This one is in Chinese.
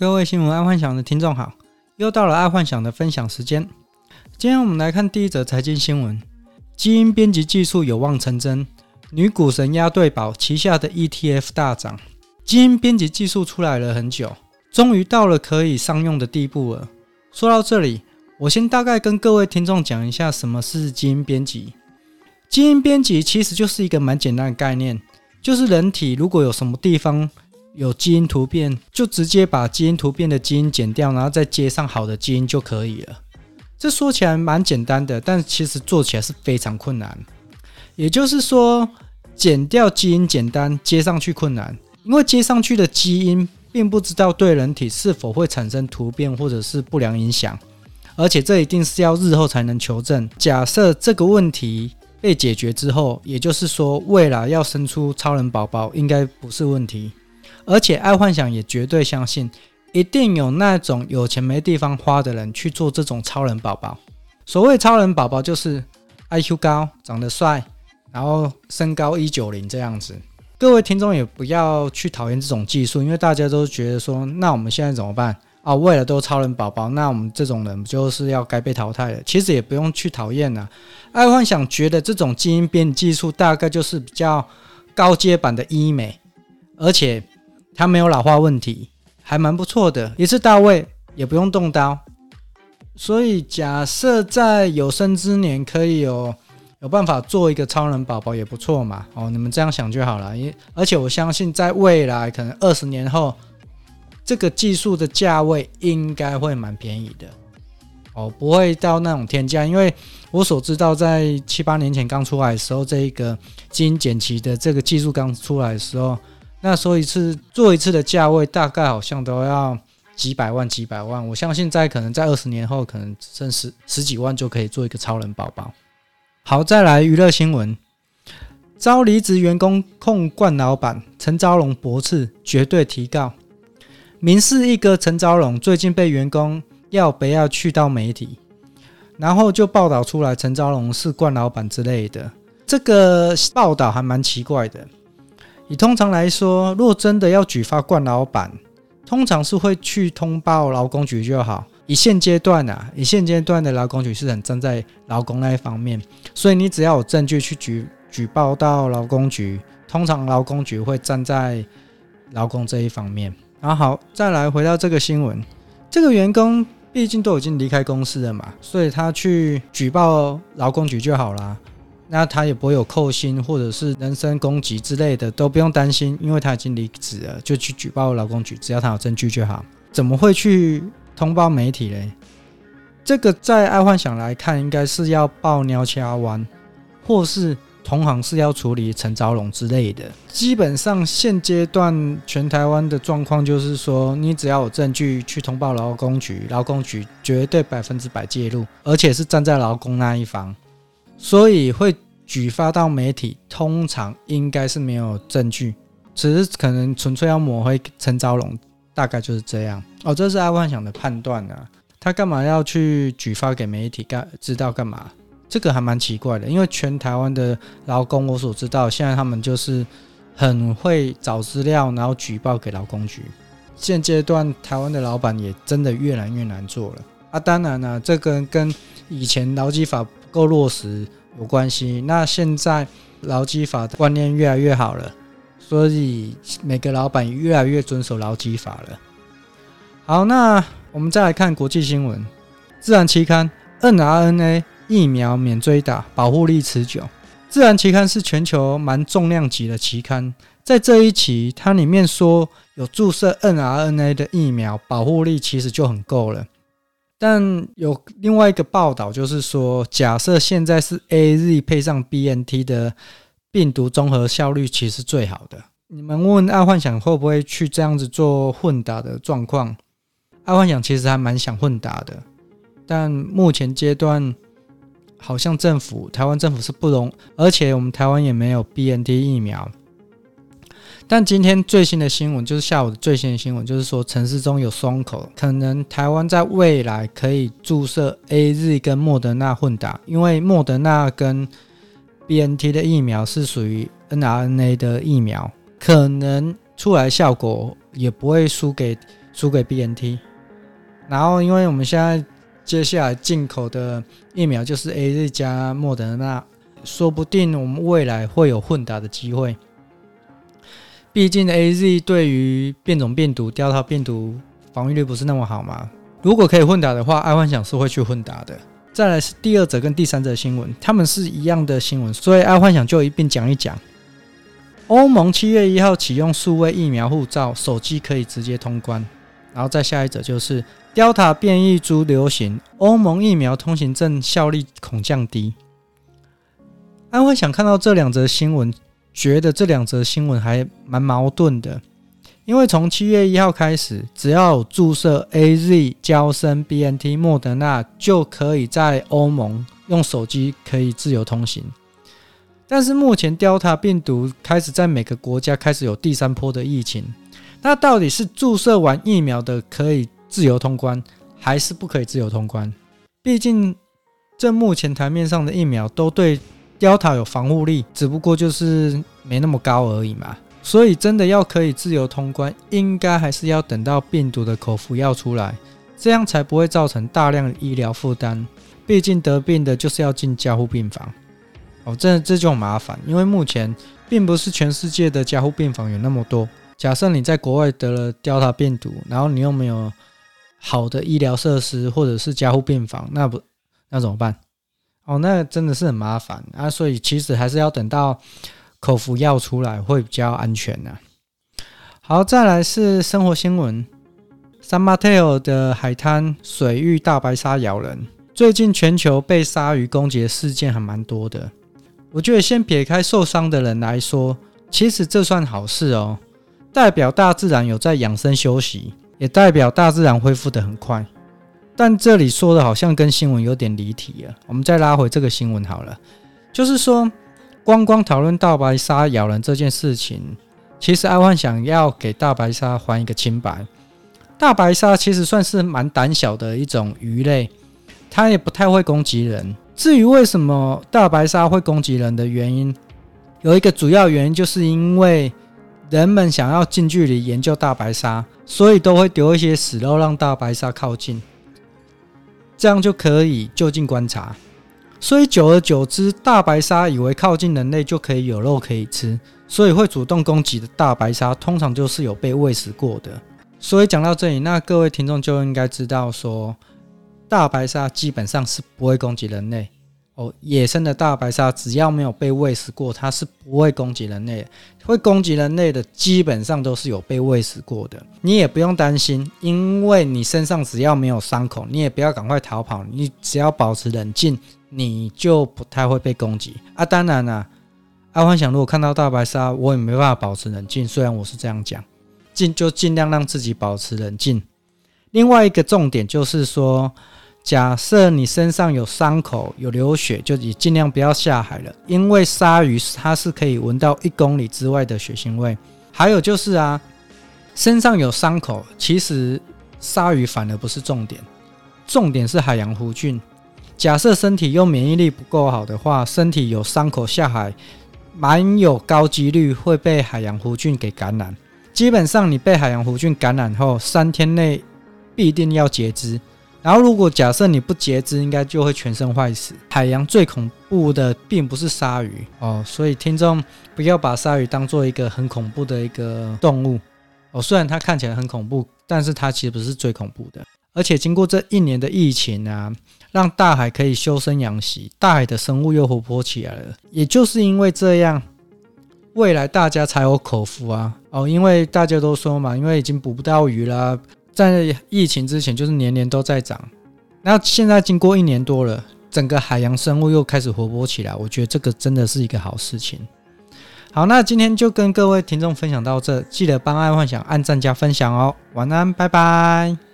各位新闻爱幻想的听众好，又到了爱幻想的分享时间。今天我们来看第一则财经新闻：基因编辑技术有望成真，女股神押对宝旗下的 ETF 大涨。基因编辑技术出来了很久，终于到了可以商用的地步了。说到这里，我先大概跟各位听众讲一下什么是基因编辑。基因编辑其实就是一个蛮简单的概念，就是人体如果有什么地方有基因突变，就直接把基因突变的基因剪掉，然后再接上好的基因就可以了。这说起来蛮简单的，但其实做起来是非常困难。也就是说，剪掉基因简单，接上去困难，因为接上去的基因并不知道对人体是否会产生突变或者是不良影响，而且这一定是要日后才能求证。假设这个问题被解决之后，也就是说，未来要生出超人宝宝应该不是问题。而且爱幻想也绝对相信，一定有那种有钱没地方花的人去做这种超人宝宝。所谓超人宝宝，就是 IQ 高、长得帅，然后身高一九零这样子。各位听众也不要去讨厌这种技术，因为大家都觉得说，那我们现在怎么办啊？为了都超人宝宝，那我们这种人就是要该被淘汰了。其实也不用去讨厌呐。爱幻想觉得这种基因编辑技术大概就是比较高阶版的医美，而且。它没有老化问题，还蛮不错的，一次到位，也不用动刀。所以假设在有生之年可以有有办法做一个超人宝宝也不错嘛。哦，你们这样想就好了。因而且我相信在未来可能二十年后，这个技术的价位应该会蛮便宜的。哦，不会到那种天价，因为我所知道在七八年前刚出来的时候，这一个基因剪辑的这个技术刚出来的时候。那说一次做一次的价位大概好像都要几百万几百万，我相信在可能在二十年后，可能只剩十十几万就可以做一个超人宝宝。好，再来娱乐新闻：遭离职员工控冠老板陈昭荣驳斥，绝对提告。民视一哥陈昭荣最近被员工要不要去到媒体，然后就报道出来陈昭荣是冠老板之类的，这个报道还蛮奇怪的。以通常来说，若真的要举发惯老板，通常是会去通报劳工局就好。以现阶段啊，以现阶段的劳工局是很站在劳工那一方面，所以你只要有证据去举举报到劳工局，通常劳工局会站在劳工这一方面。然后好，再来回到这个新闻，这个员工毕竟都已经离开公司了嘛，所以他去举报劳工局就好啦。那他也不会有扣薪或者是人身攻击之类的，都不用担心，因为他已经离职了，就去举报劳工局，只要他有证据就好。怎么会去通报媒体嘞？这个在爱幻想来看，应该是要报鸟掐湾，或是同行是要处理陈昭荣之类的。基本上现阶段全台湾的状况就是说，你只要有证据去通报劳工局，劳工局绝对百分之百介入，而且是站在劳工那一方。所以会举发到媒体，通常应该是没有证据，只是可能纯粹要抹黑陈昭荣，大概就是这样。哦，这是爱幻想的判断啊。他干嘛要去举发给媒体干？知道干嘛？这个还蛮奇怪的，因为全台湾的劳工，我所知道，现在他们就是很会找资料，然后举报给劳工局。现阶段台湾的老板也真的越来越难做了啊。当然了，这个跟以前劳基法。够落实有关系。那现在劳基法的观念越来越好了，所以每个老板越来越遵守劳基法了。好，那我们再来看国际新闻，《自然》期刊 mRNA 疫苗免追打，保护力持久。《自然》期刊是全球蛮重量级的期刊，在这一期它里面说有注射 mRNA 的疫苗，保护力其实就很够了。但有另外一个报道，就是说，假设现在是 AZ 配上 BNT 的病毒综合效率，其实最好的。你们问爱幻想会不会去这样子做混打的状况？爱幻想其实还蛮想混打的，但目前阶段好像政府台湾政府是不容，而且我们台湾也没有 BNT 疫苗。但今天最新的新闻就是下午的最新的新闻，就是说城市中有松口，可能台湾在未来可以注射 AZ 跟莫德纳混打，因为莫德纳跟 BNT 的疫苗是属于 n R N A 的疫苗，可能出来效果也不会输给输给 BNT。然后，因为我们现在接下来进口的疫苗就是 AZ 加莫德纳，说不定我们未来会有混打的机会。毕竟 AZ 对于变种病毒、Delta 病毒防御力不是那么好嘛。如果可以混打的话，爱幻想是会去混打的。再来是第二则跟第三则新闻，他们是一样的新闻，所以爱幻想就一并讲一讲。欧盟七月一号启用数位疫苗护照，手机可以直接通关。然后再下一则就是 Delta 变异株流行，欧盟疫苗通行证效力恐降低。爱幻想看到这两则新闻，觉得这两则新闻还蛮矛盾的，因为从七月一号开始，只要注射 AZ、娇生、BNT、莫德纳，就可以在欧盟用手机可以自由通行。但是目前 Delta 病毒开始在每个国家开始有第三波的疫情。那到底是注射完疫苗的可以自由通关，还是不可以自由通关？毕竟这目前台面上的疫苗都对 Delta 有防护力，只不过就是没那么高而已嘛。所以真的要可以自由通关，应该还是要等到病毒的口服药出来，这样才不会造成大量医疗负担。毕竟得病的就是要进加护病房，哦，这这就麻烦，因为目前并不是全世界的加护病房有那么多。假设你在国外得了 Delta 病毒，然后你又没有好的医疗设施或者是加护病房，那不那怎么办？哦，那真的是很麻烦啊！所以其实还是要等到口服药出来会比较安全呢。好，再来是生活新闻：San Mateo 的海滩水域大白鲨咬人。最近全球被鲨鱼攻击的事件还蛮多的。我觉得先撇开受伤的人来说，其实这算好事哦。代表大自然有在养生休息，也代表大自然恢复得很快。但这里说的好像跟新闻有点离题了。我们再拉回这个新闻好了，就是说，光光讨论大白鲨咬人这件事情，其实爱幻想要给大白鲨还一个清白。大白鲨其实算是蛮胆小的一种鱼类，它也不太会攻击人。至于为什么大白鲨会攻击人的原因，有一个主要原因就是因为。人们想要近距离研究大白鲨，所以都会丢一些死肉让大白鲨靠近，这样就可以就近观察。所以久而久之，大白鲨以为靠近人类就可以有肉可以吃，所以会主动攻击的大白鲨通常就是有被喂食过的。所以讲到这里，那各位听众就应该知道说，大白鲨基本上是不会攻击人类。野生的大白鲨只要没有被喂食过，它是不会攻击人类。会攻击人类的，基本上都是有被喂食过的。你也不用担心，因为你身上只要没有伤口，你也不要赶快逃跑，你只要保持冷静，你就不太会被攻击啊。当然啦，爱幻想如果看到大白鲨，我也没办法保持冷静。虽然我是这样讲，尽就尽量让自己保持冷静。另外一个重点就是说。假设你身上有伤口、有流血，就你尽量不要下海了，因为鲨鱼它是可以闻到一公里之外的血腥味。还有就是啊，身上有伤口，其实鲨鱼反而不是重点，重点是海洋弧菌。假设身体又免疫力不够好的话，身体有伤口下海，蛮有高几率会被海洋弧菌给感染。基本上你被海洋弧菌感染后，三天内必定要截肢。然后，如果假设你不截肢，应该就会全身坏死。海洋最恐怖的并不是鲨鱼哦，所以听众不要把鲨鱼当做一个很恐怖的一个动物哦。虽然它看起来很恐怖，但是它其实不是最恐怖的。而且经过这一年的疫情啊，让大海可以修身养息，大海的生物又活泼起来了。也就是因为这样，未来大家才有口福啊哦，因为大家都说嘛，因为已经捕不到鱼了。在疫情之前，就是年年都在涨。那现在经过一年多了，整个海洋生物又开始活泼起来，我觉得这个真的是一个好事情。好，那今天就跟各位听众分享到这，记得帮爱幻想按赞加分享哦。晚安，拜拜。